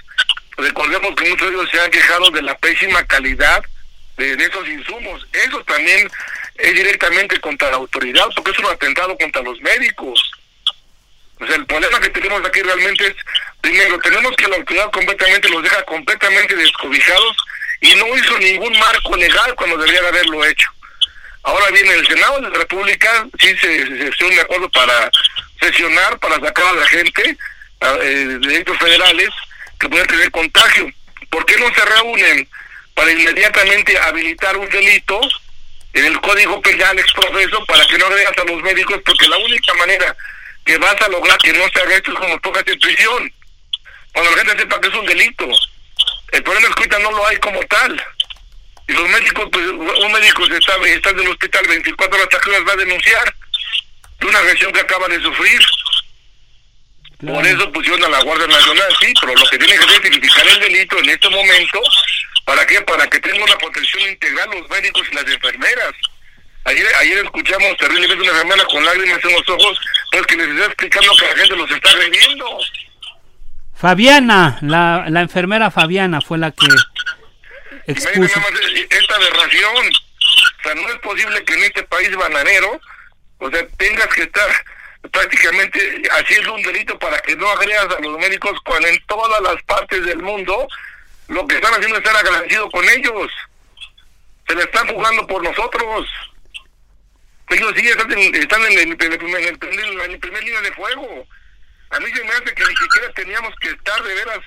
Recordemos que muchos de ellos se han quejado de la pésima calidad de, esos insumos. Eso también es directamente contra la autoridad, porque es un atentado contra los médicos. O sea, el problema que tenemos aquí realmente es, primero, tenemos que la autoridad completamente los deja completamente descobijados y no hizo ningún marco legal cuando debería haberlo hecho. Ahora bien, el Senado de la República sí se, se, de acuerdo para sesionar, para sacar a la gente, eh, delitos federales que pueden tener contagio. ¿Por qué no se reúnen para inmediatamente habilitar un delito en el Código Penal exprofeso para que no agregas a los médicos? Porque la única manera que vas a lograr que no se haga esto es como tocas en prisión. Cuando la gente sepa que es un delito. El problema es que ahorita no lo hay como tal. Y los médicos, pues un médico está, está en el hospital 24 horas hasta las va a denunciar de una agresión que acaba de sufrir. Por eso pusieron a la Guardia Nacional, sí, pero lo que tiene que hacer es identificar el delito en este momento. ¿Para qué? Para que tenga una protección integral los médicos y las enfermeras. Ayer, ayer escuchamos terriblemente una enfermera con lágrimas en los ojos, pues que les está explicando que la gente los está agrediendo. Fabiana, la, la enfermera Fabiana fue la que expuso. esta aberración. O sea, no es posible que en este país bananero, o sea, tengas que estar prácticamente haciendo un delito para que no agredas a los médicos cuando en todas las partes del mundo lo que están haciendo es estar agradecidos con ellos. Se le están jugando por nosotros. Ellos sí están en, están en, el, primer línea de fuego. A mí se me hace que ni siquiera teníamos que estar de veras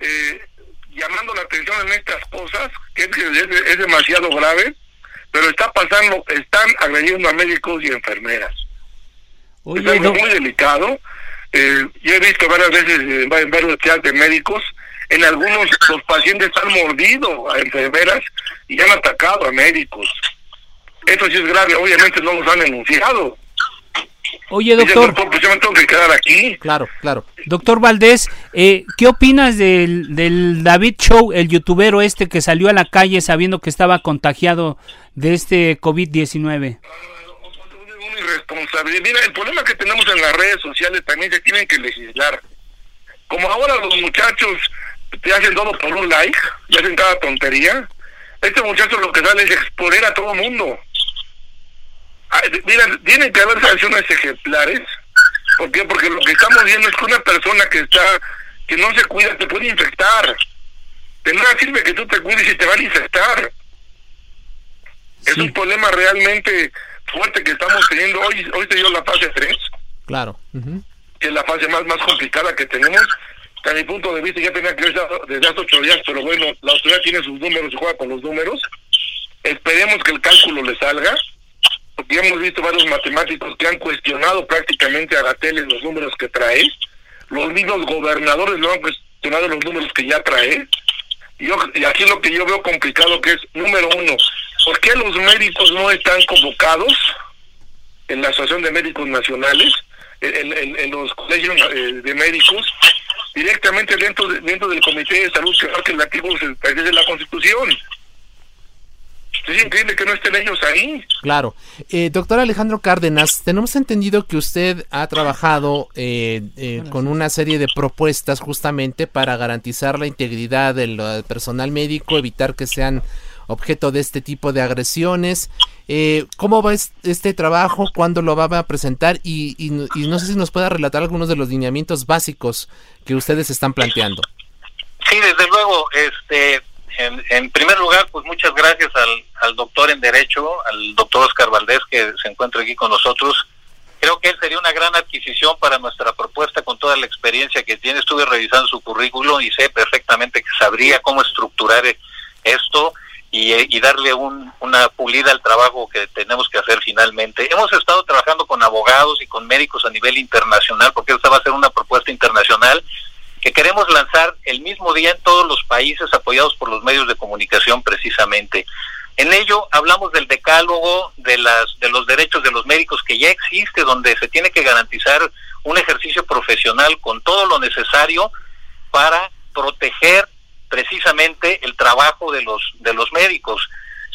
eh, llamando la atención en estas cosas, que es, es demasiado grave, pero está pasando, están agrediendo a médicos y enfermeras es algo muy delicado. Eh, yo he visto varias veces en varios chats de médicos, en algunos los pacientes han mordido a enfermeras y han atacado a médicos. Eso sí es grave, obviamente no los han denunciado. Oye, doctor. pues yo me tengo que quedar aquí. Claro, claro. Doctor Valdés, eh, ¿qué opinas del, del David Show, el youtubero este que salió a la calle sabiendo que estaba contagiado de este COVID-19? irresponsabilidad. Mira, el problema que tenemos en las redes sociales también se tienen que legislar. Como ahora los muchachos te hacen todo por un like, y hacen cada tontería, este muchacho lo que sale es exponer a todo mundo. Mira, tienen que haber sanciones ejemplares. ¿Por qué? Porque lo que estamos viendo es que una persona que está, que no se cuida, te puede infectar. De nada sirve que tú te cuides y te van a infectar. Es un problema realmente fuerte que estamos teniendo. Hoy hoy se dio la fase 3. Claro. Que es la fase más, más complicada que tenemos. Que a mi punto de vista ya tenía que ver desde hace ocho días, pero bueno, la autoridad tiene sus números y juega con los números. Esperemos que el cálculo le salga, porque hemos visto varios matemáticos que han cuestionado prácticamente a Gatel en los números que trae. Los mismos gobernadores lo han cuestionado los números que ya trae. Yo, y aquí lo que yo veo complicado que es, número uno, ¿Por qué los médicos no están convocados en la Asociación de Médicos Nacionales, en, los colegios eh, de médicos, directamente dentro dentro del Comité de Salud que el artículo de la Constitución? Es increíble que no estén ellos ahí. Claro. Eh, doctor Alejandro Cárdenas, tenemos entendido que usted ha trabajado eh, eh, con una serie de propuestas justamente para garantizar la integridad del personal médico, evitar que sean objeto de este tipo de agresiones. Eh, ¿Cómo va este trabajo? ¿Cuándo lo va a presentar? Y, y, no sé si nos pueda relatar algunos de los lineamientos básicos que ustedes están planteando. Sí, desde luego. Este, en, primer lugar, pues muchas gracias al, al doctor en Derecho, al doctor Oscar Valdés, que se encuentra aquí con nosotros. Creo que él sería una gran adquisición para nuestra propuesta con toda la experiencia que tiene. Estuve revisando su currículum y sé perfectamente que sabría cómo estructurar esto y, darle una pulida al trabajo que tenemos que hacer finalmente. Hemos estado trabajando con abogados y con médicos a nivel internacional, porque esta va a ser una propuesta internacional que queremos lanzar el mismo día en todos los países apoyados por los medios de comunicación precisamente. En ello hablamos del decálogo de las de los derechos de los médicos que ya existe donde se tiene que garantizar un ejercicio profesional con todo lo necesario para proteger precisamente el trabajo de los de los médicos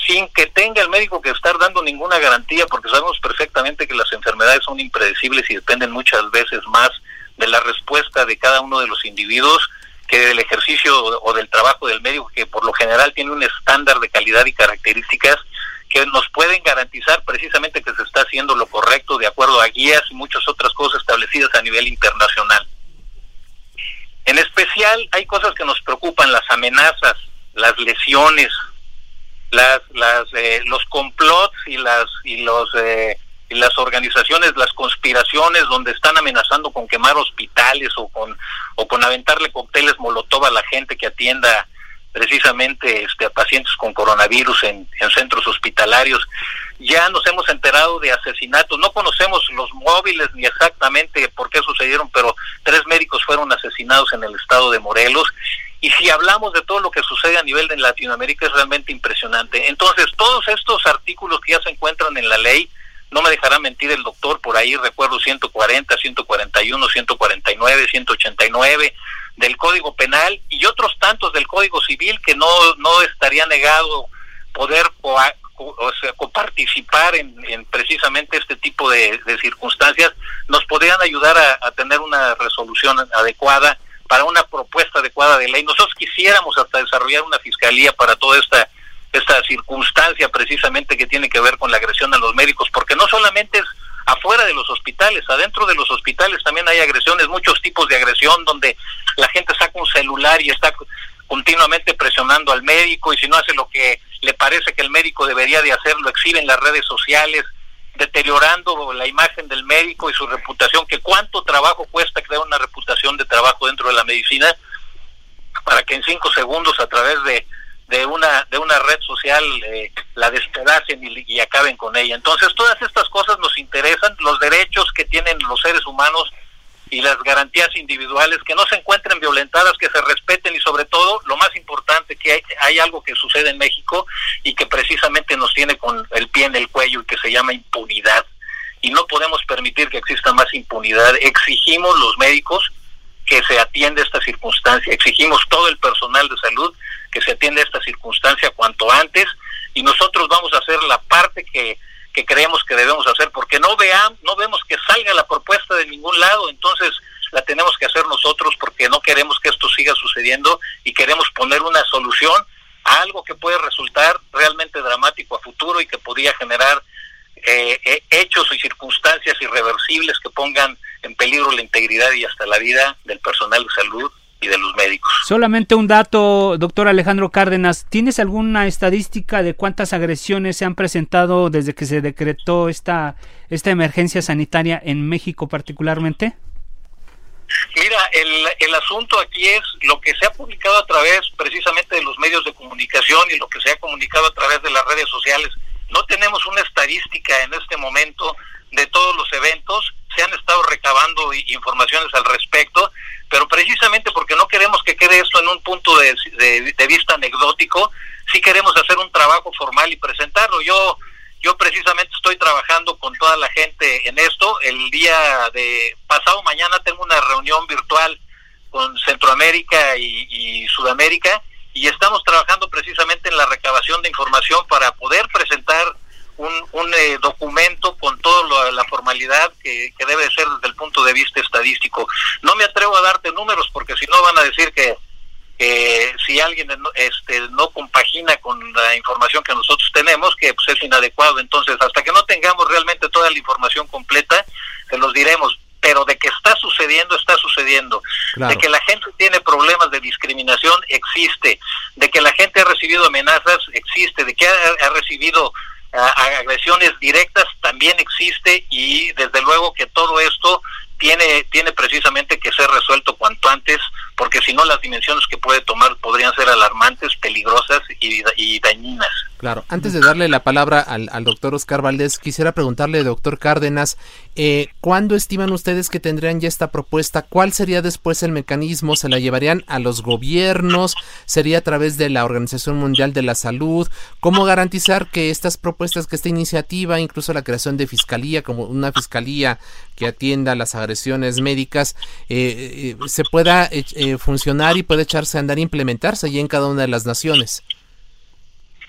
sin que tenga el médico que estar dando ninguna garantía porque sabemos perfectamente que las enfermedades son impredecibles y dependen muchas veces más de la respuesta de cada uno de los individuos que del ejercicio o del trabajo del médico que por lo general tiene un estándar de calidad y características que nos pueden garantizar precisamente que se está haciendo lo correcto de acuerdo a guías y muchas otras cosas establecidas a nivel internacional. En especial hay cosas que nos preocupan, las amenazas, las lesiones, las, las, eh, los complots y las y los eh, las organizaciones, las conspiraciones donde están amenazando con quemar hospitales o con o con aventarle cócteles molotov a la gente que atienda precisamente este, a pacientes con coronavirus en, en, centros hospitalarios. Ya nos hemos enterado de asesinatos, no conocemos los móviles ni exactamente por qué sucedieron, pero tres médicos fueron asesinados en el estado de Morelos. Y si hablamos de todo lo que sucede a nivel de Latinoamérica es realmente impresionante. Entonces, todos estos artículos que ya se encuentran en la ley, no me dejará mentir el doctor, por ahí recuerdo 140, 141, 149, 189 del Código Penal y otros tantos del Código Civil que no, no estaría negado poder o sea, coparticipar en, en, precisamente este tipo de, circunstancias, nos podrían ayudar a, tener una resolución adecuada para una propuesta adecuada de ley. Nosotros quisiéramos hasta desarrollar una fiscalía para toda esta esta circunstancia precisamente que tiene que ver con la agresión a los médicos, porque no solamente es afuera de los hospitales, adentro de los hospitales también hay agresiones, muchos tipos de agresión donde la gente saca un celular y está continuamente presionando al médico y si no hace lo que le parece que el médico debería de hacer, lo exhibe en las redes sociales, deteriorando la imagen del médico y su reputación, que cuánto trabajo cuesta crear una reputación de trabajo dentro de la medicina para que en cinco segundos a través de de una de una red social eh, la despedacen y, acaben con ella. Entonces todas estas cosas nos interesan, los derechos que tienen los seres humanos y las garantías individuales que no se encuentren violentadas, que se respeten y sobre todo lo más importante que hay, hay algo que sucede en México y que precisamente nos tiene con el pie en el cuello y que se llama impunidad y no podemos permitir que exista más impunidad. Exigimos los médicos que se atienda esta circunstancia, exigimos todo el personal de salud que se atienda esta circunstancia cuanto antes y nosotros vamos a hacer la parte que, que creemos que debemos hacer porque no vean, no vemos que salga la propuesta de ningún lado, entonces la tenemos que hacer nosotros porque no queremos que esto siga sucediendo y queremos poner una solución a algo que puede resultar realmente dramático a futuro y que podría generar eh, eh, hechos y circunstancias irreversibles que pongan en peligro la integridad y hasta la vida del personal de salud y de los médicos. Solamente un dato, doctor Alejandro Cárdenas, ¿tienes alguna estadística de cuántas agresiones se han presentado desde que se decretó esta, esta emergencia sanitaria en México particularmente? Mira, el, el asunto aquí es lo que se ha publicado a través precisamente de los medios de comunicación y lo que se ha comunicado a través de las redes sociales. No tenemos una estadística en este momento de todos los eventos, se han estado recabando informaciones al respecto, pero precisamente porque no queremos que quede esto en un punto de, de, vista anecdótico, sí queremos hacer un trabajo formal y presentarlo. Yo yo precisamente estoy trabajando con toda la gente en esto. El día de pasado mañana tengo una reunión virtual con Centroamérica y, y Sudamérica y estamos trabajando precisamente en la recabación de información para poder presentar un, un eh, documento con toda la formalidad que, que, debe ser desde el punto de vista estadístico. No me atrevo a darte números porque si no van a decir que, si alguien este, no compagina con la información que nosotros tenemos, que pues, es inadecuado. Entonces, hasta que no tengamos realmente toda la información completa, se los diremos. Pero de que está sucediendo, está sucediendo. De que la gente tiene problemas de discriminación, existe. De que la gente ha recibido amenazas, existe. De que ha recibido agresiones directas también existe y desde luego que todo esto tiene, tiene precisamente que ser resuelto cuanto antes, porque si no las dimensiones que puede tomar podrían ser alarmantes, peligrosas y, dañinas. Claro, antes de darle la palabra al, al, doctor Oscar Valdés, quisiera preguntarle, doctor Cárdenas, eh, ¿cuándo estiman ustedes que tendrían ya esta propuesta? ¿Cuál sería después el mecanismo? ¿Se la llevarían a los gobiernos? ¿Sería a través de la Organización Mundial de la Salud? ¿Cómo garantizar que estas propuestas, que esta iniciativa, incluso la creación de fiscalía, como una fiscalía que atienda las agresiones médicas, eh, eh, se pueda eh, funcionar y puede echarse a andar e implementarse allí en cada una de las naciones?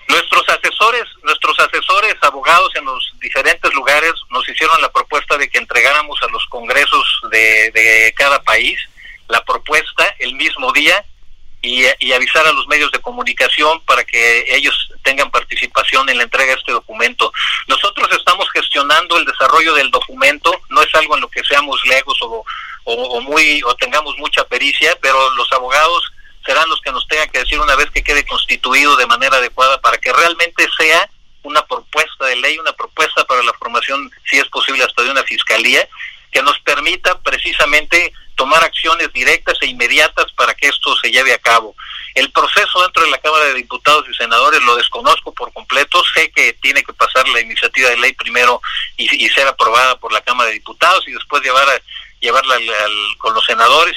Nuestros asesores, nuestros asesores abogados en los diferentes lugares nos hicieron la propuesta de que entregáramos a los congresos de, de cada país la propuesta el mismo día y, y, avisar a los medios de comunicación para que ellos tengan participación en la entrega de este documento. Nosotros estamos gestionando el desarrollo del documento, no es algo en lo que seamos legos o, o, o muy o tengamos mucha pericia, pero los abogados serán los que nos tengan que decir una vez que quede constituido de manera adecuada para que realmente sea una propuesta de ley, una propuesta para la formación, si es posible, hasta de una fiscalía, que nos permita precisamente tomar acciones directas e inmediatas para que esto se lleve a cabo. El proceso dentro de la Cámara de Diputados y Senadores lo desconozco por completo, sé que tiene que pasar la iniciativa de ley primero y, ser aprobada por la Cámara de Diputados y después llevar a, llevarla con los senadores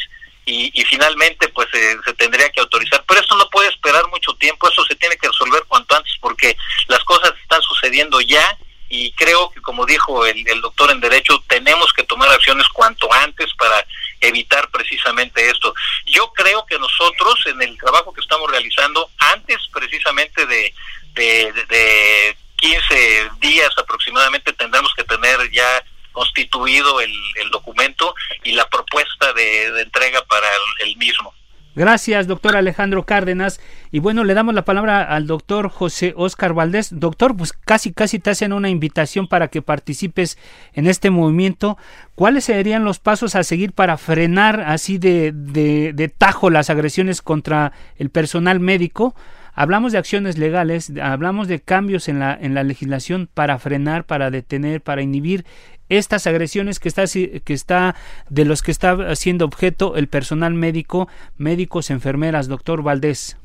y, finalmente pues se tendría que autorizar. Pero esto no puede esperar mucho tiempo, eso se tiene que resolver cuanto antes porque las cosas están sucediendo ya y creo que como dijo el, doctor en derecho tenemos que tomar acciones cuanto antes para evitar precisamente esto. Yo creo que nosotros en el trabajo que estamos realizando antes precisamente de, de, de 15 días aproximadamente tendremos que tener ya constituido el, documento y la propuesta de, entrega para el, mismo. Gracias, doctor Alejandro Cárdenas. Y bueno, le damos la palabra al doctor José Oscar Valdés. Doctor, pues casi, casi te hacen una invitación para que participes en este movimiento. ¿Cuáles serían los pasos a seguir para frenar así de, de, de tajo las agresiones contra el personal médico? Hablamos de acciones legales, hablamos de cambios en la, en la legislación para frenar, para detener, para inhibir estas agresiones que está, que está de los que está siendo objeto el personal médico, médicos, enfermeras, doctor Valdés.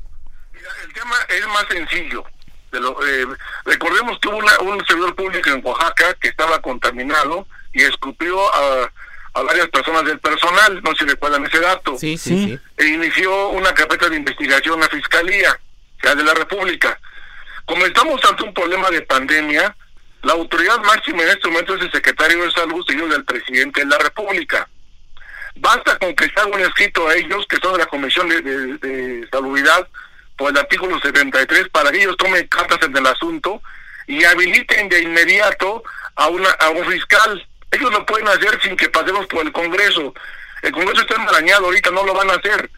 el tema es más sencillo. Eh, recordemos que hubo un servidor público en Oaxaca que estaba contaminado y escupió a, varias personas del personal, no se recuerdan ese dato. Sí, sí, E inició una carpeta de investigación a Fiscalía de la República. Como estamos ante un problema de pandemia, la autoridad máxima en este momento es el secretario de Salud, seguido del presidente de la República. Basta con que se haga un escrito a ellos, que son de la Comisión de, de, Salubridad, por el artículo 73, para que ellos tomen cartas en el asunto y habiliten de inmediato a, una, un fiscal. Ellos lo pueden hacer sin que pasemos por el Congreso. El Congreso está enmarañado, ahorita no lo van a hacer.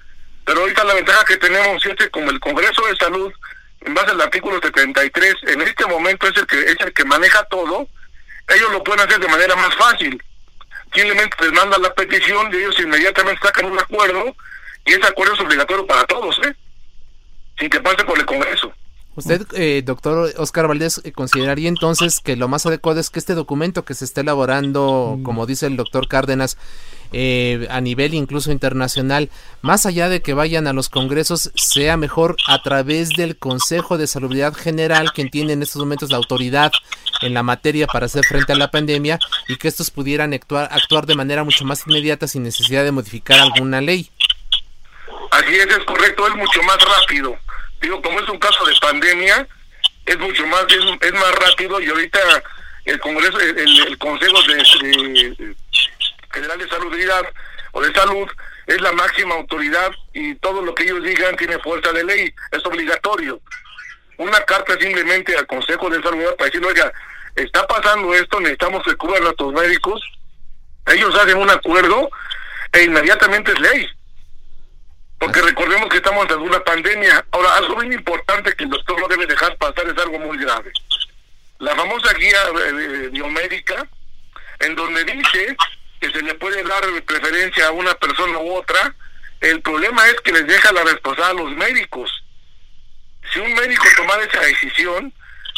Pero ahorita la ventaja que tenemos es que como el Congreso de Salud, en base al artículo 73, en este momento es el que es el que maneja todo, ellos lo pueden hacer de manera más fácil. Simplemente les mandan la petición y ellos inmediatamente sacan un acuerdo y ese acuerdo es obligatorio para todos, ¿eh? Sin que pase por el Congreso. Usted, eh, doctor Oscar Valdés, eh, consideraría entonces que lo más adecuado es que este documento que se está elaborando, mm. como dice el doctor Cárdenas, eh, a nivel incluso internacional, más allá de que vayan a los congresos, sea mejor a través del Consejo de Salubridad General, quien tiene en estos momentos la autoridad en la materia para hacer frente a la pandemia y que estos pudieran actuar, actuar de manera mucho más inmediata sin necesidad de modificar alguna ley. Así es, es correcto, es mucho más rápido. Digo, como es un caso de pandemia, es mucho más, es, más rápido y ahorita el Congreso, el, Consejo de General de Salubridad o de Salud es la máxima autoridad y todo lo que ellos digan tiene fuerza de ley, es obligatorio. Una carta simplemente al Consejo de Salud para decir, oiga, está pasando esto, necesitamos que cubran a nuestros médicos, ellos hacen un acuerdo e inmediatamente es ley. Porque recordemos que estamos en una pandemia. Ahora, algo bien importante que el doctor no debe dejar pasar es algo muy grave. La famosa guía eh, biomédica, en donde dice que se le puede dar preferencia a una persona u otra, el problema es que les deja la responsabilidad a los médicos. Si un médico tomara esa decisión,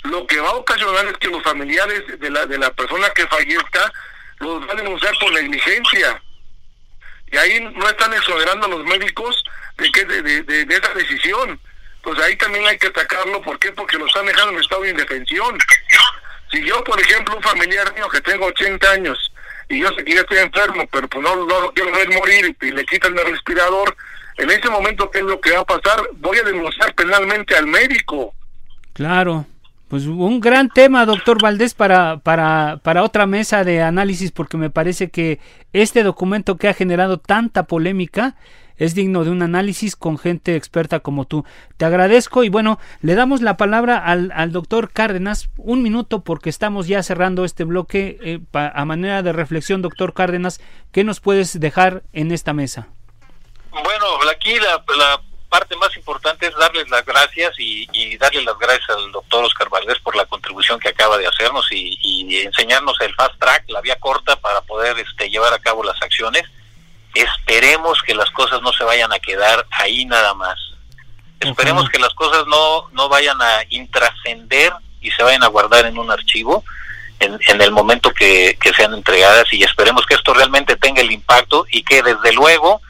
lo que va a ocasionar es que los familiares de la, de la persona que fallezca los van a denunciar por negligencia. Y ahí no están exonerando a los médicos de, que, de, de, de esa decisión. Pues ahí también hay que atacarlo. ¿Por qué? Porque lo están dejando en estado de indefensión. Si yo, por ejemplo, un familiar mío que tengo 80 años, y yo sé que ya estoy enfermo, pero pues no, lo quiero ver morir y le quitan el respirador, en ese momento, ¿qué es lo que va a pasar? Voy a denunciar penalmente al médico. Claro. Pues un gran tema, doctor Valdés, para, para, para otra mesa de análisis, porque me parece que este documento que ha generado tanta polémica es digno de un análisis con gente experta como tú. Te agradezco y bueno, le damos la palabra al, al doctor Cárdenas un minuto porque estamos ya cerrando este bloque eh, a manera de reflexión, doctor Cárdenas, ¿qué nos puedes dejar en esta mesa? Bueno, aquí la, parte más importante es darles las gracias y, y darle las gracias al doctor Oscar Valdés por la contribución que acaba de hacernos y, y, enseñarnos el fast track, la vía corta para poder este, llevar a cabo las acciones esperemos que las cosas no se vayan a quedar ahí nada más. Esperemos que las cosas no, no vayan a intrascender y se vayan a guardar en un archivo en, en el momento que, que sean entregadas y esperemos que esto realmente tenga el impacto y que desde luego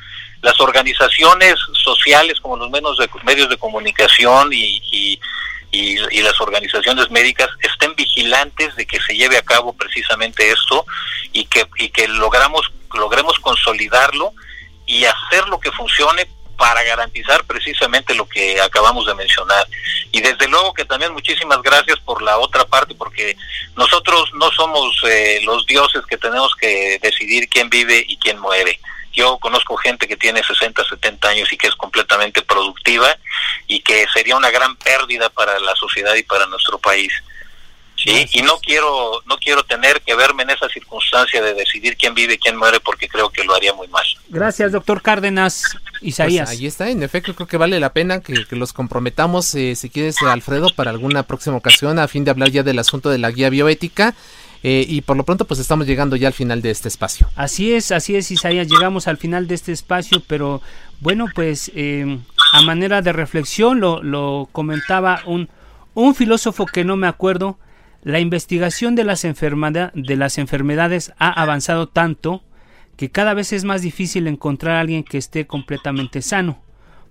las organizaciones sociales como los medios de, medios de comunicación y, y, y, las organizaciones médicas estén vigilantes de que se lleve a cabo precisamente esto y que, y que logramos, logremos consolidarlo y hacer lo que funcione para garantizar precisamente lo que acabamos de mencionar. Y desde luego que también muchísimas gracias por la otra parte, porque nosotros no somos eh, los dioses que tenemos que decidir quién vive y quién muere. Yo conozco gente que tiene 60, 70 años y que es completamente productiva y que sería una gran pérdida para la sociedad y para nuestro país. Sí, y no quiero no quiero tener que verme en esa circunstancia de decidir quién vive y quién muere porque creo que lo haría muy mal. Gracias, doctor Cárdenas. Isaías. Pues ahí está, en efecto creo que vale la pena que, los comprometamos, eh, si quieres, Alfredo, para alguna próxima ocasión a fin de hablar ya del asunto de la guía bioética. Eh, y por lo pronto pues estamos llegando ya al final de este espacio. Así es, así es Isaías, llegamos al final de este espacio, pero bueno pues eh, a manera de reflexión lo, lo comentaba un, un filósofo que no me acuerdo, la investigación de las, de las enfermedades ha avanzado tanto que cada vez es más difícil encontrar a alguien que esté completamente sano.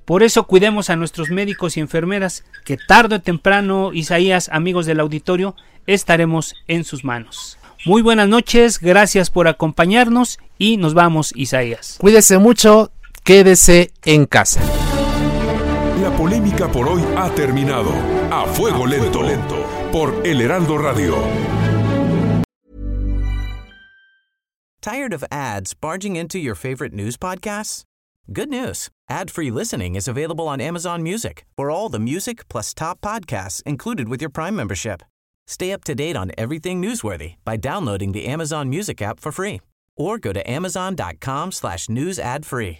Por eso cuidemos a nuestros médicos y enfermeras, que tarde o temprano, Isaías, amigos del auditorio, estaremos en sus manos. Muy buenas noches, gracias por acompañarnos y nos vamos, Isaías. Cuídese mucho, quédese en casa. La polémica por hoy ha terminado. A fuego lento, lento, por El Heraldo Radio. ¿Tired of ads barging into your favorite news podcasts? Good news. Ad-free listening is available on Amazon Music. For all the music plus top podcasts included with your Prime membership. Stay up to date on everything newsworthy by downloading the Amazon Music app for free or go to amazon.com slash news ad free.